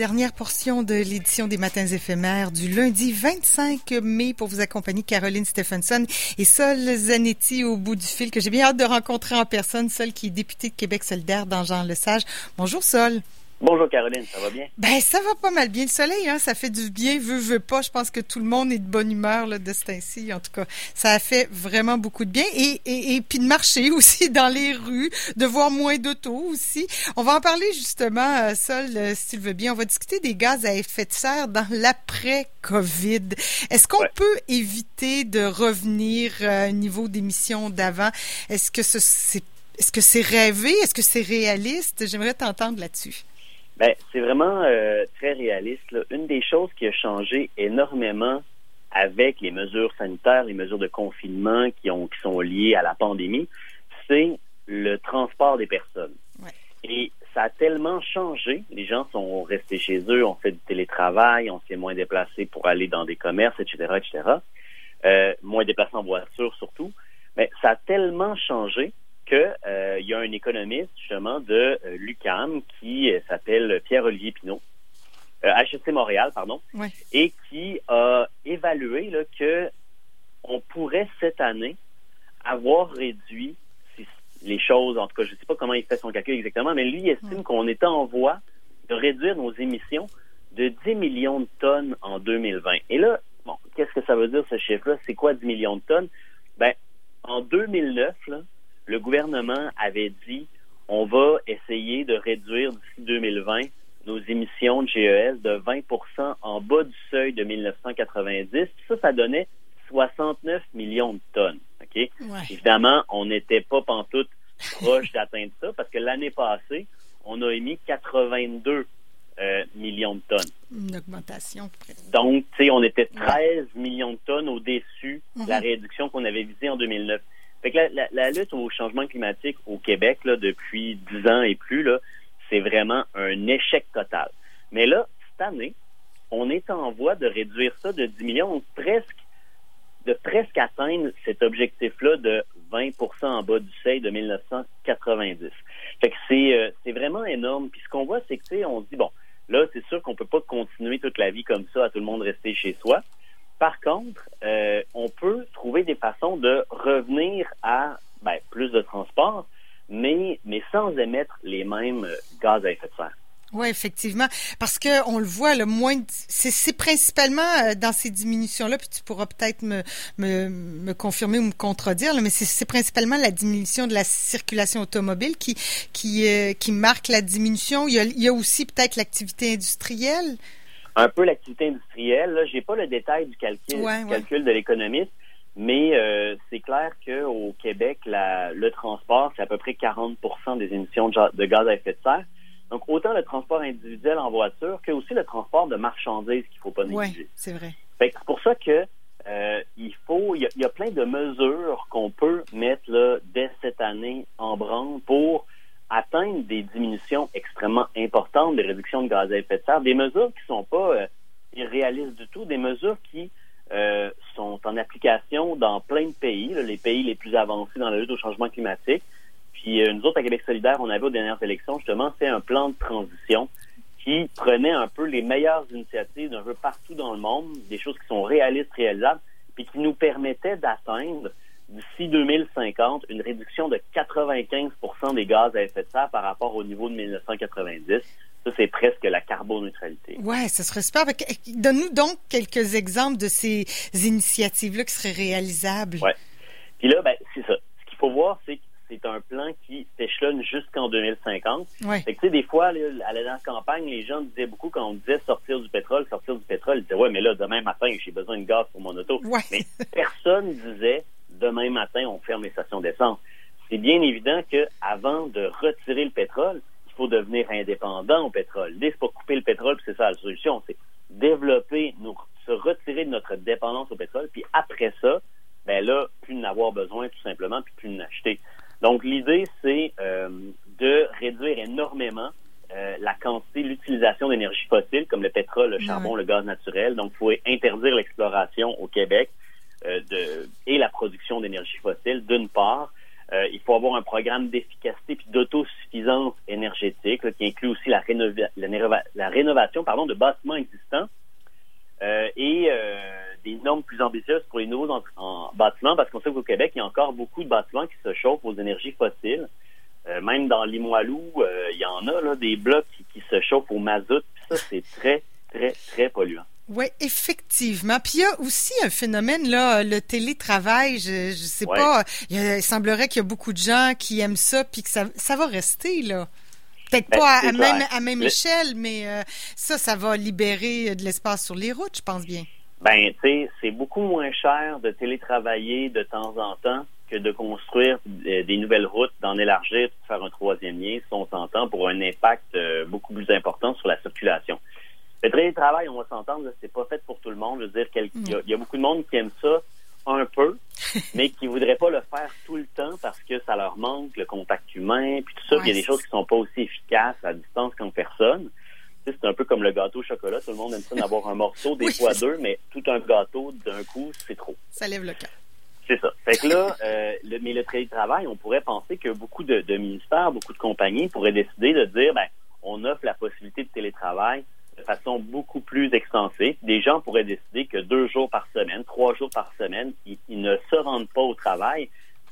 dernière portion de l'édition des Matins éphémères du lundi 25 mai pour vous accompagner Caroline Stephenson et Sol Zanetti au bout du fil que j'ai bien hâte de rencontrer en personne, Sol qui est députée de Québec solidaire dans Jean Lesage. Bonjour Sol. Bonjour Caroline, ça va bien? Ben ça va pas mal bien. Le soleil, hein, ça fait du bien, veut, veut pas. Je pense que tout le monde est de bonne humeur là, de ce temps-ci. En tout cas, ça a fait vraiment beaucoup de bien. Et, et, et puis de marcher aussi dans les rues, de voir moins d'autos aussi. On va en parler justement, euh, Sol, euh, si tu le veux bien. On va discuter des gaz à effet de serre dans l'après-COVID. Est-ce qu'on peut éviter de revenir à un niveau d'émissions d'avant? Est-ce que c'est est-ce que c'est rêvé? Est-ce que c'est réaliste? J'aimerais t'entendre là-dessus. Ben, c'est vraiment euh, très réaliste. Là. Une des choses qui a changé énormément avec les mesures sanitaires, les mesures de confinement qui, ont, qui sont liées à la pandémie, c'est le transport des personnes. Et ça a tellement changé. Les gens sont restés chez eux, on fait du télétravail, on s'est moins déplacé pour aller dans des commerces, etc., etc. Euh, moins déplacé en voiture surtout. Mais ça a tellement changé qu'il euh, y a un économiste justement de euh, l'UCAM qui euh, s'appelle Pierre-Olivier Pinault, HSC Montréal, pardon, et qui a évalué là, que on pourrait cette année avoir réduit les choses, en tout cas, je ne sais pas comment il fait son calcul exactement, mais lui estime qu'on est en voie de réduire nos émissions de 10 millions de tonnes en 2020. Et là, bon, qu'est-ce que ça veut dire ce chiffre-là? C'est quoi 10 millions de tonnes? Ben, en 2009, là, le gouvernement avait dit on va essayer de réduire d'ici 2020 nos émissions de GES de 20% en bas du seuil de 1990. ça, ça donnait 69 millions de tonnes. OK? Évidemment, on n'était pas pantoute proche d'atteindre ça parce que l'année passée, on a émis 82 euh, millions de tonnes. Une augmentation. Donc, tu sais, on était 13 millions de tonnes au-dessus de la mhm. réduction qu'on avait visée en 2009. Fait que la, lutte au changement climatique au Québec, là, depuis dix ans et plus, là, c'est vraiment un échec total. Mais là, cette année, on est en voie de réduire ça de 10 millions, presque, de presque atteindre cet objectif-là de 20% en bas du seuil de 1990. Fait que c'est, euh, c'est vraiment énorme. Puis ce qu'on voit, c'est que, on se dit, bon, là, c'est sûr qu'on peut pas continuer toute la vie comme ça, à tout le monde rester chez soi. Par contre, euh, on peut trouver des façons de revenir à ben, plus de transport, mais, sans émettre les mêmes gaz à effet de serre. Oui, effectivement, parce que on le voit, le moins, c'est principalement euh, dans ces diminutions-là, puis tu pourras peut-être me, me, me, confirmer ou me contredire, mais c'est principalement la diminution de la circulation automobile qui euh, marque la diminution. Il y a aussi peut-être l'activité industrielle un peu l'activité industrielle. Là, j'ai pas le détail du calcul, calcul de l'économiste, mais euh, c'est clair qu'au Québec, la, le transport, c'est à peu près 40% des émissions de, gaz à effet de serre. Donc, autant le transport individuel en voiture que aussi le transport de marchandises qu'il faut pas négliger. c'est vrai. c'est pour ça que euh, il faut, il y, a, plein de mesures qu'on peut mettre là dès cette année en branle pour atteindre des diminutions extrêmement importantes des réductions de gaz à effet de serre, des mesures qui sont pas euh, irréalistes du tout, des mesures qui euh, sont en application dans plein de pays, les pays les plus avancés dans la lutte au changement climatique. Puis euh, nous autres, à Québec solidaire, on avait aux dernières élections justement fait un plan de transition qui prenait un peu les meilleures initiatives d'un peu partout dans le monde, des choses qui sont réalistes, réalisables, puis qui nous permettaient d'atteindre d'ici 2050 une réduction de 95% des gaz à effet de serre par rapport au niveau de 1990. Ça, c'est presque la carboneutralité. Ouais, ça serait super. Donne-nous donc quelques exemples de ces initiatives-là qui seraient réalisables. Ouais. Puis là, ben, c'est ça. Ce qu'il faut voir, c'est que c'est un plan qui s'échelonne jusqu'en 2050. Ouais. Fait que, tu sais, des fois, à la campagne, les gens disaient beaucoup quand on disait sortir du pétrole, sortir du pétrole, ils disaient, ouais, mais là, demain matin, j'ai besoin de gaz pour mon auto. Ouais. Mais personne disait, demain matin, on ferme les stations d'essence. C'est bien évident que avant de retirer le pétrole, il faut devenir indépendant au pétrole. L'idée, c'est pas couper le pétrole, c'est ça la solution. C'est développer, nous, se retirer de notre dépendance au pétrole, puis après ça, ben là, plus n'avoir besoin tout simplement, puis plus n'acheter. Donc l'idée, c'est euh, de réduire énormément euh, la quantité, l'utilisation d'énergie fossile, comme le pétrole, le charbon, le gaz naturel. Donc, il faut interdire l'exploration au Québec. Euh, et la production d'énergie fossile, d'une part, Euh, il faut avoir un programme d'efficacité puis d'autosuffisance énergétique qui inclut aussi la, rénovation pardon, de bâtiments existants euh, et des normes plus ambitieuses pour les nouveaux en, bâtiments parce qu'on sait qu'au Québec, il y a encore beaucoup de bâtiments qui se chauffent aux énergies fossiles. même dans Limoilou, il y en a des blocs qui, qui se chauffent au mazout. ça, c'est très, très, très polluant. Oui, effectivement. Puis il y a aussi un phénomène, là, le télétravail. Je, je sais pas, il, semblerait qu'il y a beaucoup de gens qui aiment ça, puis que ça, ça va rester, là. Peut-être ben, pas à, même, à même échelle, mais euh, ça, ça va libérer de l'espace sur les routes, je pense bien. Ben, tu sais, c'est beaucoup moins cher de télétravailler de temps en temps que de construire des nouvelles routes, d'en élargir, de faire un troisième lien, si on s'entend, pour un impact euh, beaucoup plus important sur la circulation. Le télétravail, on va s'entendre, c'est pas fait pour tout le monde. Je veux dire, il y, a beaucoup de monde qui aime ça un peu, mais qui voudrait pas le faire tout le temps parce que ça leur manque le contact humain, puis tout ça. il y a des choses qui sont pas aussi efficaces à distance qu'en personne. c'est un peu comme le gâteau au chocolat. Tout le monde aime ça d'avoir un morceau, des fois deux, mais tout un gâteau d'un coup, c'est trop. Ça lève le cœur. C'est ça. Fait que là, euh, le, mais le télétravail, on pourrait penser que beaucoup de, de ministères, beaucoup de compagnies pourraient décider de dire, ben, on offre la possibilité de télétravail de façon beaucoup plus extensive. Des gens pourraient décider que deux jours par semaine, trois jours par semaine, ils, ne se rendent pas au travail.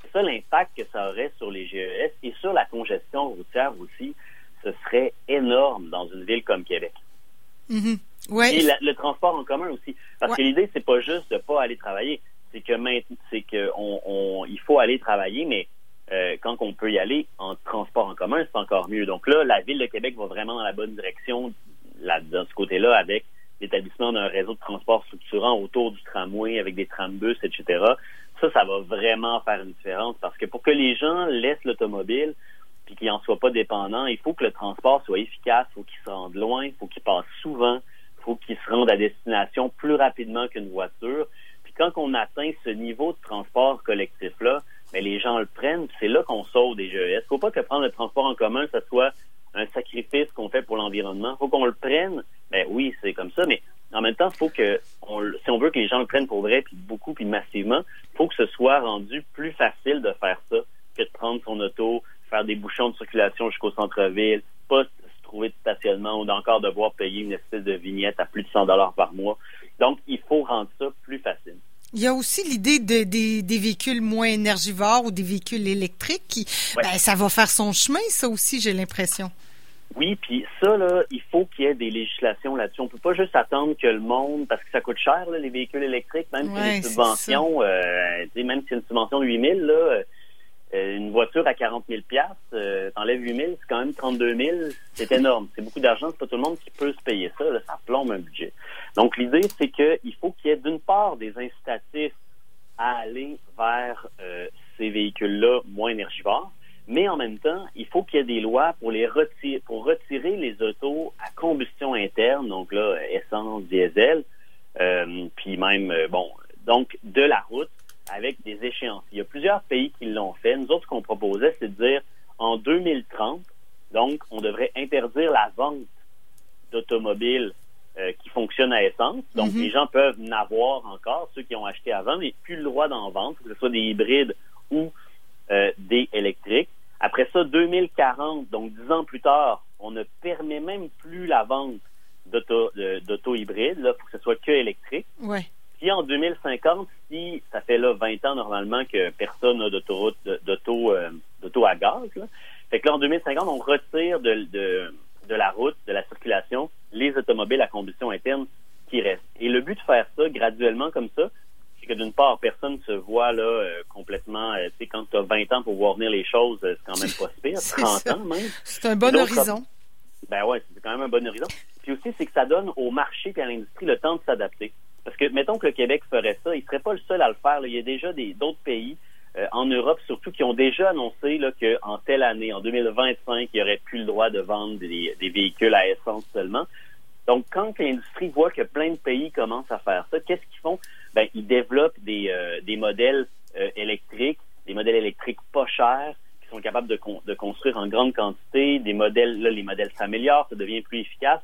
C'est ça l'impact que ça aurait sur les GES et sur la congestion routière aussi. Ce serait énorme dans une ville comme Québec. Mm-hmm. Et le transport en commun aussi. Parce que l'idée, c'est pas juste de pas aller travailler. C'est que c'est que on, il faut aller travailler, mais euh, quand on peut y aller en transport en commun, c'est encore mieux. Donc là, la ville de Québec va vraiment dans la bonne direction là, de ce côté-là avec l'établissement d'un réseau de transport structurant autour du tramway avec des trambus, etc. Ça, ça va vraiment faire une différence parce que pour que les gens laissent l'automobile puis qu'ils n'en soient pas dépendants, il faut que le transport soit efficace, il faut qu'il se rende loin, il faut qu'il passe souvent, il faut qu'il se rende à destination plus rapidement qu'une voiture. Puis quand on atteint ce niveau de transport collectif-là, mais ben, les gens le prennent, c'est là qu'on sauve des GES. Il ne faut pas que prendre le transport en commun, ça soit un sacrifice qu'on fait pour l'environnement. faut qu'on le prenne. Ben oui, c'est comme ça, mais en même temps, faut que si on veut que les gens le prennent pour vrai, puis beaucoup, puis massivement, faut que ce soit rendu plus facile de faire ça que de prendre son auto, faire des bouchons de circulation jusqu'au centre-ville, pas se trouver de stationnement ou d'encore devoir payer une espèce de vignette à plus de 100 dollars par mois. Donc, il faut rendre ça plus facile. Il y a aussi l'idée de, des, véhicules moins énergivores ou des véhicules électriques qui, ben, ça va faire son chemin, ça aussi, j'ai l'impression. Oui, puis ça, là, il faut qu'il y ait des législations là-dessus. On peut pas juste attendre que le monde, parce que ça coûte cher, là, les véhicules électriques, même si une subvention, euh, même si c'est une subvention de 8 000, là, euh, une voiture à 40 000 euh, t'enlèves 8 000, c'est quand même 32 000, c'est énorme. C'est beaucoup d'argent, c'est pas tout le monde qui peut se payer ça, ça plombe un budget. Donc, l'idée, c'est qu'il faut qu'il y ait d'une part des incitatifs à aller vers euh, ces véhicules-là moins énergivores, mais en même temps, il faut qu'il y ait des lois pour les retirer, pour retirer les autos à combustion interne, donc là, essence, diesel, euh, puis même, euh, bon, donc de la route avec des échéances. Il y a plusieurs pays qui l'ont fait. Nous autres, ce qu'on proposait, c'est de dire en 2030, donc, on devrait interdire la vente d'automobiles euh, qui fonctionnent à essence. Donc, mhm. les gens peuvent n'avoir encore, ceux qui ont acheté avant, mais plus le droit d'en vendre, que ce soit des hybrides ou euh, des électriques. Après ça, 2040, donc dix ans plus tard, on ne permet même plus la vente d'auto hybrides, là, pour que ce soit que électrique. Ouais. Puis en 2050, si ça fait là 20 ans normalement que personne n'a d'autoroute, d'auto, euh, d'auto à gaz, là, fait que là en 2050, on retire de, de, de la route, de la circulation, les automobiles à combustion interne qui restent. Et le but de faire ça graduellement comme ça, c'est que d'une part, personne se voit là euh, complètement, euh, tu sais, quand tu as 20 ans pour voir venir les choses, c'est quand même pas pire, 30 ans même. C'est un bon horizon. ben ouais, c'est quand même un bon horizon. Puis aussi, c'est que ça donne au marché et à l'industrie le temps de s'adapter. Mettons que le Québec ferait ça, il serait pas le seul à le faire. Il y a déjà d'autres pays en Europe, surtout, qui ont déjà annoncé qu'en telle année, en 2025, il n'y aurait plus le droit de vendre des, des véhicules à essence seulement. Donc, quand l'industrie voit que plein de pays commencent à faire ça, qu'est-ce qu'ils font? Ben, ils développent des, euh, des modèles euh, électriques, des modèles électriques pas chers, qui sont capables de, de construire en grande quantité. Des modèles, là, les modèles s'améliorent, ça devient plus efficace.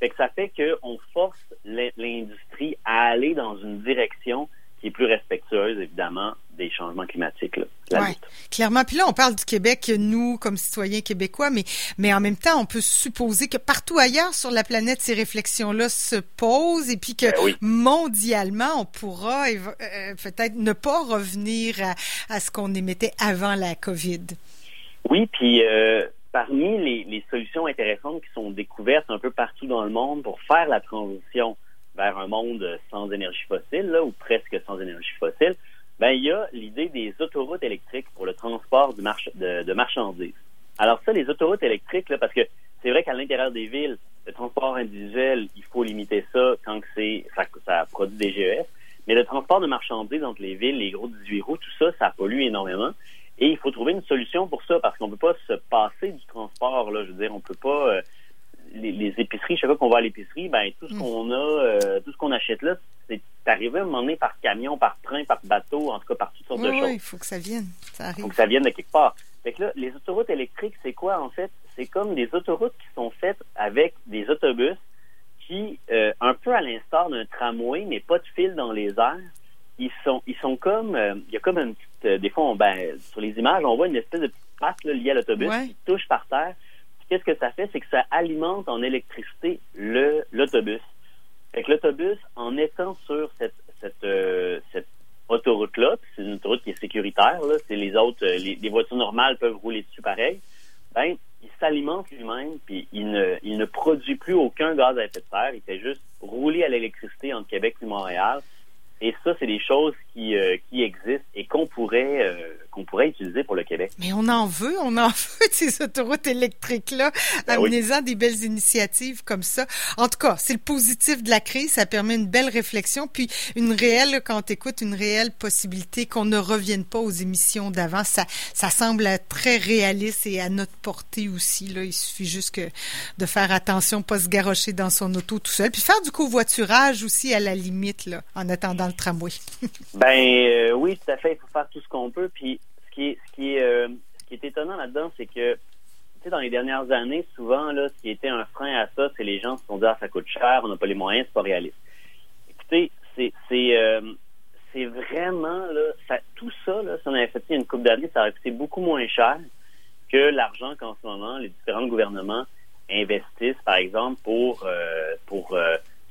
Fait que ça fait qu'on force l'industrie à aller dans une direction qui est plus respectueuse, évidemment, des changements climatiques. Là, ouais, clairement. Puis là, on parle du Québec, nous, comme citoyens québécois, mais, mais en même temps, on peut supposer que partout ailleurs sur la planète, ces réflexions-là se posent et puis que ben mondialement, on pourra euh, peut-être ne pas revenir à, à ce qu'on émettait avant la COVID. Oui, puis euh, parmi les, solutions intéressantes qui sont découvertes un peu partout dans le monde pour faire la transition vers un monde sans énergie fossile, ou presque sans énergie fossile, ben il y a l'idée des autoroutes électriques pour le transport de, marchandises. Alors ça, les autoroutes électriques, parce que c'est vrai qu'à l'intérieur des villes, le transport individuel, il faut limiter ça quand c'est ça, ça produit des GES. Mais le transport de marchandises entre les villes, les gros 18 roues, tout ça, ça pollue énormément. Et il faut trouver une solution pour ça parce qu'on peut pas se passer du transport. Là, je veux dire, on peut pas. Euh, les, épiceries, chaque fois qu'on va à l'épicerie, ben tout ce mm. qu'on a, euh, tout ce qu'on achète là, c'est arrivé à un moment donné par camion, par train, par bateau, en tout cas par toutes sortes de choses. Oui, il faut que ça vienne. Ça Il faut que ça vienne de quelque part. Fait que là, les autoroutes électriques, c'est quoi en fait? C'est comme des autoroutes qui sont faites avec des autobus qui, euh, un peu à l'instar d'un tramway, mais pas de fil dans les airs, ils sont, ils sont comme, euh, il y a comme une petite, des fois, ben, sur les images, on voit une espèce de petite patte liée à l'autobus qui touche par terre qu'est-ce que ça fait? C'est que ça alimente en électricité le l'autobus. Fait que l'autobus, en étant sur cette, cette, euh, cette autoroute-là, c'est une autoroute qui est sécuritaire, là, c'est les autres, euh, les, voitures normales peuvent rouler dessus pareil, ben, il s'alimente lui-même, puis il ne, il ne produit plus aucun gaz à effet de serre, il fait juste rouler à l'électricité entre Québec et Montréal. Et ça, c'est des choses qui, euh, qui existent et qu'on pourrait euh, qu'on pourrait utiliser pour le Québec. Mais on en veut, on en veut de ces autoroutes électriques-là. Ben Amenez-en des belles initiatives comme ça. En tout cas, c'est le positif de la crise. Ça permet une belle réflexion, puis une réelle, quand tu écoutes, une réelle possibilité qu'on ne revienne pas aux émissions d'avant. Ça, ça semble très réaliste et à notre portée aussi. Là. Il suffit juste que de faire attention, pas se garrocher dans son auto tout seul, puis faire du covoiturage aussi à la limite, là, en attendant le tramway. ben euh, oui, tout à fait. Il faut faire tout ce qu'on peut. Puis qui est, ce qui est, euh, ce qui est étonnant là-dedans, c'est que tu sais, dans les dernières années, souvent là, ce qui était un frein à ça, c'est les gens se sont dit ah ça coûte cher, on n'a pas les moyens, c'est pas réaliste. Écoutez, c'est euh, vraiment là, ça, tout ça si on avait fait une coupe d'années, ça aurait coûté beaucoup moins cher que l'argent qu'en ce moment les différents gouvernements investissent, par exemple, pour pour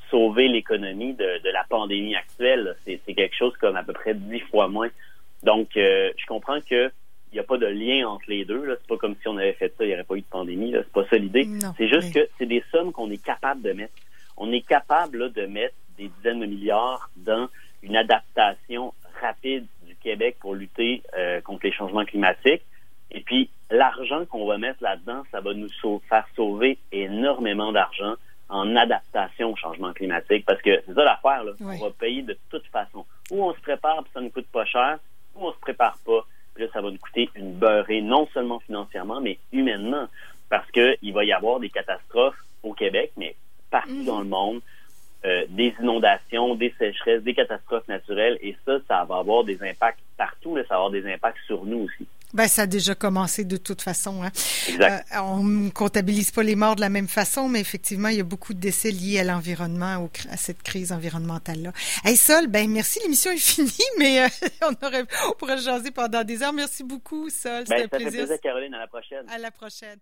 sauver l'économie de, la pandémie actuelle. C'est quelque chose comme à peu près dix fois moins. Donc, euh, je comprends que il n'y a pas de lien entre les deux. C'est pas comme si on avait fait ça, il n'y aurait pas eu de pandémie. C'est pas ça l'idée. C'est juste que c'est des sommes qu'on est capable de mettre. On est capable là, de mettre des dizaines de milliards dans une adaptation rapide du Québec pour lutter euh, contre les changements climatiques. Et puis, l'argent qu'on va mettre là-dedans, ça va nous faire sauver énormément d'argent en adaptation au changement climatique. Parce que c'est ça l'affaire, là. On va payer de toute façon. Ou on se prépare, puis ça ne coûte pas cher, ou on se prépare pas, puis là, ça va nous non seulement financièrement, mais humainement. Parce qu'il va y avoir des catastrophes au Québec, mais partout mhm. dans le monde. Euh, des inondations, des sécheresses, des catastrophes naturelles, et ça, ça va avoir des impacts partout, là, ça va avoir des impacts sur nous aussi. Ben, ça a déjà commencé de toute façon. Hein. Exact. Euh, on ne comptabilise pas les morts de la même façon, mais effectivement, il y a beaucoup de décès liés à l'environnement, à cette crise environnementale-là. Hey Sol, ben merci, l'émission est finie, mais euh, on, aurait, on pourrait jaser pendant des heures. Merci beaucoup, Sol. Ben, C'était un plaisir. Plaisir, Caroline. À la prochaine. À la prochaine.